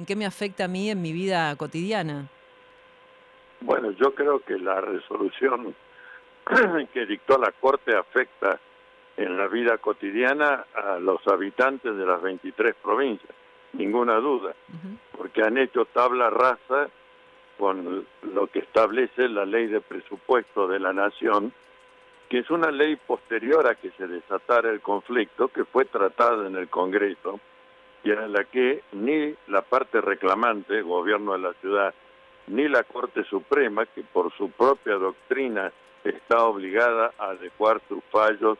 ¿En qué me afecta a mí en mi vida cotidiana? Bueno, yo creo que la resolución que dictó la Corte afecta en la vida cotidiana a los habitantes de las 23 provincias, ninguna duda, porque han hecho tabla rasa con lo que establece la ley de presupuesto de la nación, que es una ley posterior a que se desatara el conflicto, que fue tratada en el Congreso y en la que ni la parte reclamante, gobierno de la ciudad, ni la Corte Suprema, que por su propia doctrina está obligada a adecuar sus fallos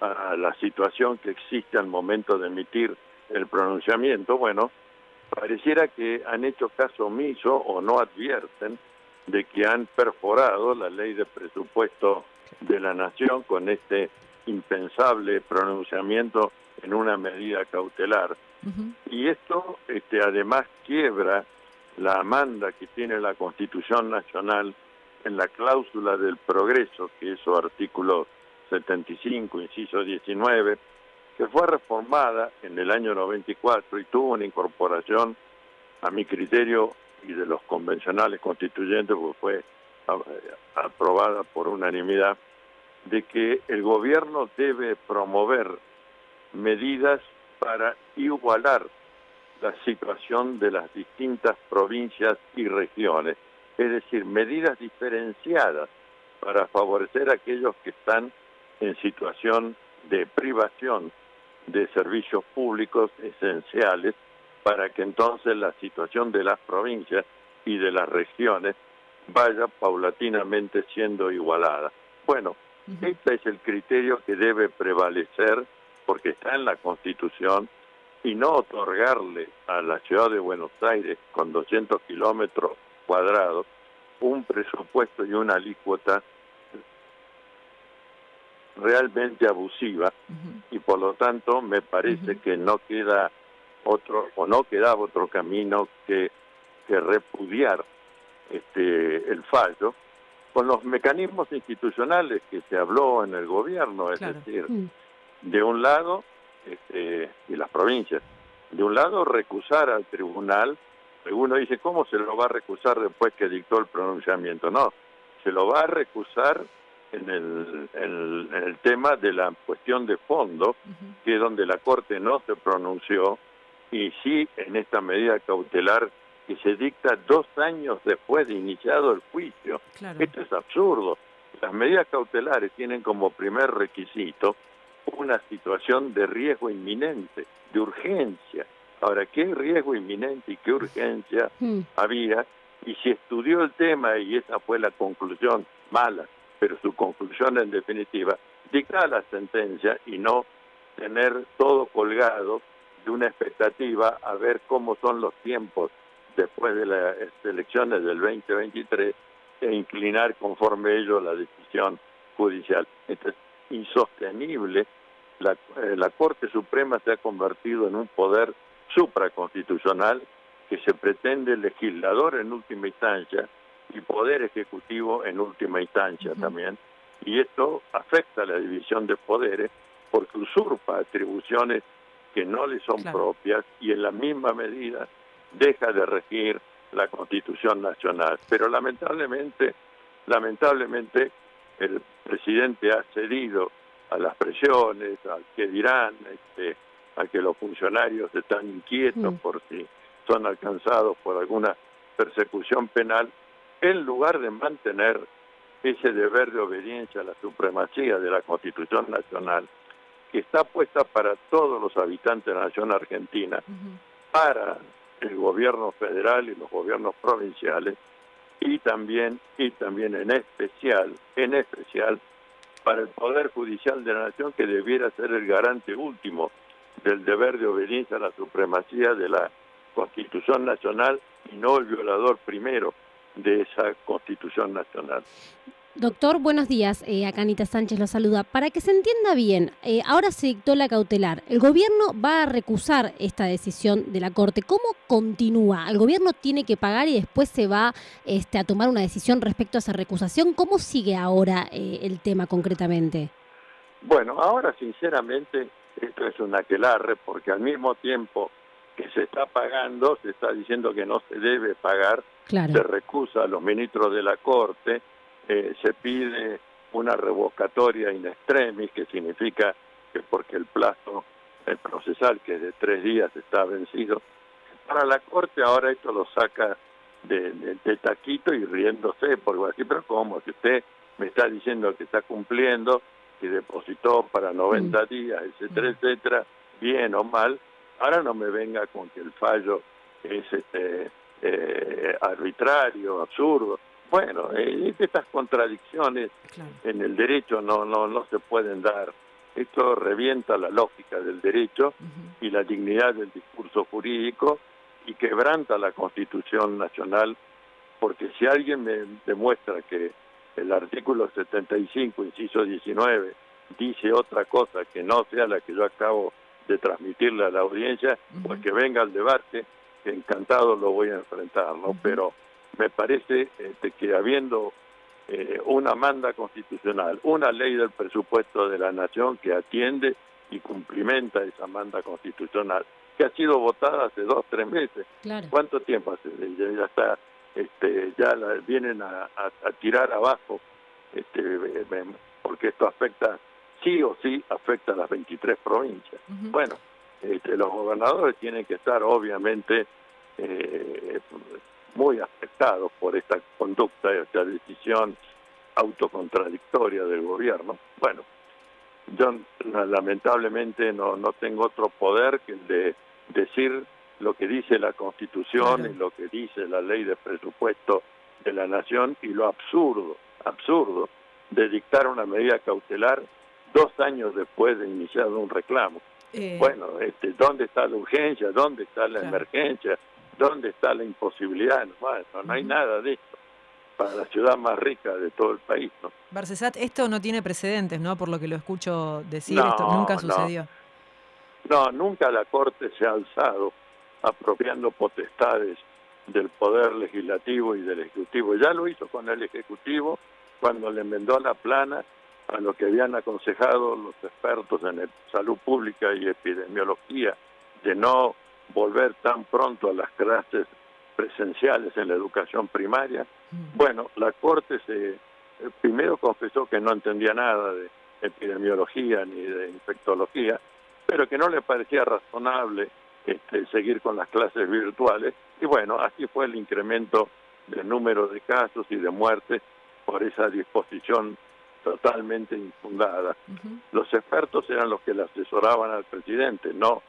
a la situación que existe al momento de emitir el pronunciamiento, bueno, pareciera que han hecho caso omiso o no advierten de que han perforado la ley de presupuesto de la nación con este impensable pronunciamiento en una medida cautelar. Y esto este, además quiebra la amanda que tiene la Constitución Nacional en la cláusula del progreso, que es su artículo 75, inciso 19, que fue reformada en el año 94 y tuvo una incorporación, a mi criterio y de los convencionales constituyentes, porque fue eh, aprobada por unanimidad, de que el gobierno debe promover medidas para igualar la situación de las distintas provincias y regiones, es decir, medidas diferenciadas para favorecer a aquellos que están en situación de privación de servicios públicos esenciales para que entonces la situación de las provincias y de las regiones vaya paulatinamente siendo igualada. Bueno, este es el criterio que debe prevalecer porque está en la Constitución y no otorgarle a la ciudad de Buenos Aires con 200 kilómetros cuadrados un presupuesto y una alícuota realmente abusiva y por lo tanto me parece que no queda otro o no quedaba otro camino que, que repudiar este el fallo con los mecanismos institucionales que se habló en el gobierno, es decir, mm. De un lado, este, y las provincias, de un lado recusar al tribunal, uno dice, ¿cómo se lo va a recusar después que dictó el pronunciamiento? No, se lo va a recusar en el, en el, tema de la cuestión de fondo, que es donde la Corte no se pronunció, y sí en esta medida cautelar que se dicta dos años después de iniciado el juicio. Esto es absurdo. Las medidas cautelares tienen como primer requisito una situación de riesgo inminente, de urgencia. Ahora, ¿qué riesgo inminente y qué urgencia hmm. había? Y si estudió el tema y esa fue la conclusión mala, pero su conclusión en definitiva, dicta la sentencia y no tener todo colgado de una expectativa a ver cómo son los tiempos después de las elecciones del 2023 e inclinar conforme ello la decisión judicial. Esto es insostenible. La, eh, la Corte Suprema se ha convertido en un poder supraconstitucional que se pretende legislador en última instancia y poder ejecutivo en última instancia también. Y esto afecta a la división de poderes porque usurpa atribuciones que no le son propias y en la misma medida deja de regir la Constitución Nacional. Pero lamentablemente, lamentablemente, el presidente ha cedido a las presiones, al que dirán, este, a que los funcionarios están inquietos mm. por si son alcanzados por alguna persecución penal, en lugar de mantener ese deber de obediencia a la supremacía de la Constitución Nacional, que está puesta para todos los habitantes de la nación argentina, para el gobierno federal y los gobiernos provinciales y también y también en especial en especial para el poder judicial de la nación que debiera ser el garante último del deber de obediencia a la supremacía de la Constitución Nacional y no el violador primero de esa Constitución Nacional. Doctor, buenos días. Eh, acá Anita Sánchez lo saluda. Para que se entienda bien, eh, ahora se dictó la cautelar. El gobierno va a recusar esta decisión de la Corte. ¿Cómo continúa? ¿El gobierno tiene que pagar y después se va este, a tomar una decisión respecto a esa recusación? ¿Cómo sigue ahora eh, el tema concretamente? Bueno, ahora sinceramente esto es un aquelarre porque al mismo tiempo que se está pagando, se está diciendo que no se debe pagar, se recusa a los ministros de la Corte, eh, se pide una revocatoria in extremis, que significa que porque el plazo el procesal, que es de tres días, está vencido, para la Corte ahora esto lo saca de, taquito y riéndose, porque así, pero ¿cómo? Si usted me está diciendo que está cumpliendo, que depositó para 90 mm. días, etcétera, mm. etcétera, bien o mal, ahora no me venga con que el fallo es este, eh, arbitrario, absurdo. Bueno, eh, estas contradicciones en el derecho no, no, no se pueden dar. Esto revienta la lógica del derecho y la dignidad del discurso jurídico y quebranta la Constitución Nacional, porque si alguien me demuestra que el artículo 75, inciso 19, dice otra cosa que no sea la que yo acabo de transmitirle a la audiencia, pues que venga al debate, que encantado lo voy a enfrentar, ¿no? Pero me parece este, que habiendo eh, una manda constitucional, una ley del presupuesto de la nación que atiende y cumplimenta esa manda constitucional, que ha sido votada hace dos, tres meses. ¿Cuánto tiempo hace? Ya, está, este, ya vienen a, tirar abajo, este, porque esto afecta, sí o sí, afecta a las 23 provincias. Bueno, este, los gobernadores tienen que estar obviamente eh, muy afectados por esta conducta, esta decisión autocontradictoria del gobierno. Bueno, yo lamentablemente no, no tengo otro poder que el de decir lo que dice la Constitución y lo que dice la ley de presupuesto de la Nación y lo absurdo, absurdo, de dictar una medida cautelar dos años después de iniciado un reclamo. Eh. Bueno, este, ¿dónde está la urgencia? ¿Dónde está la emergencia? ¿Dónde está la imposibilidad? Bueno, no hay nada de esto para la ciudad más rica de todo el país. ¿no? Barcesat, esto no tiene precedentes, ¿no? Por lo que lo escucho decir, esto nunca sucedió. No, nunca la Corte se ha alzado apropiando potestades del Poder Legislativo y del Ejecutivo. Ya lo hizo con el Ejecutivo cuando le enmendó la plana a lo que habían aconsejado los expertos en salud pública y epidemiología de no volver tan pronto a las clases presenciales en la educación primaria. Mm. Bueno, la Corte se eh, primero confesó que no entendía nada de epidemiología ni de infectología, pero que no le parecía razonable este, seguir con las clases virtuales. Y bueno, así fue el incremento del número de casos y de muertes por esa disposición totalmente infundada. Los expertos eran los que le asesoraban al presidente, no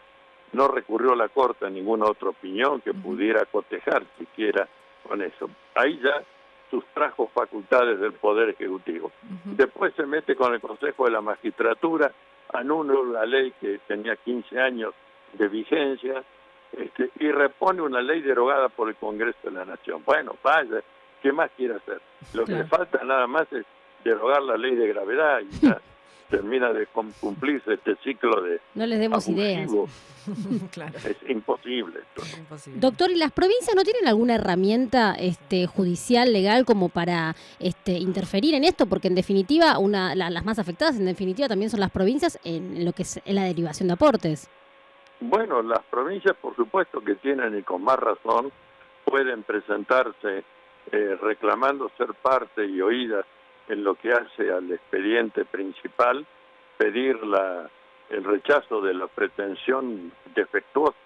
no recurrió la Corte a ninguna otra opinión que pudiera cotejar siquiera con eso. Ahí ya sustrajo facultades del Poder Ejecutivo. Después se mete con el Consejo de la Magistratura, anula una ley que tenía 15 años de vigencia este, y repone una ley derogada por el Congreso de la Nación. Bueno, vaya, ¿qué más quiere hacer? Lo que le falta nada más es derogar la ley de gravedad y ya termina de cumplirse este ciclo de... No les demos ideas. Es imposible, Doctor, ¿y las provincias no tienen alguna herramienta este, judicial, legal, como para este, interferir en esto? Porque en definitiva, una, las más afectadas, en definitiva, también son las provincias en lo que es la derivación de aportes. Bueno, las provincias, por supuesto que tienen y con más razón, pueden presentarse eh, reclamando ser parte y oídas en lo que hace al expediente principal, pedir la, el rechazo de la pretensión defectuosa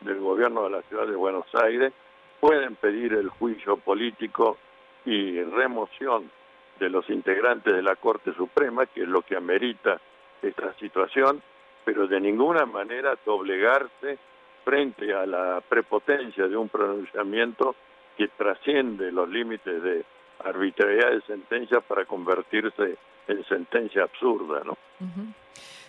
del gobierno de la ciudad de Buenos Aires, pueden pedir el juicio político y remoción de los integrantes de la Corte Suprema, que es lo que amerita esta situación, pero de ninguna manera doblegarse frente a la prepotencia de un pronunciamiento que trasciende los límites de arbitrariedad de sentencia para convertirse en sentencia absurda, ¿no?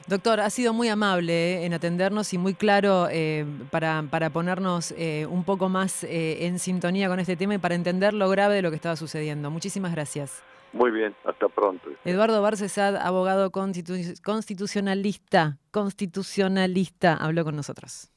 Doctor, ha sido muy amable eh, en atendernos y muy claro eh, para, para, ponernos eh, un poco más en sintonía con este tema y para entender lo grave de lo que estaba sucediendo. Muchísimas gracias. Muy bien, hasta pronto. Eduardo Barcesad, abogado constitucionalista, constitucionalista, habló con nosotros.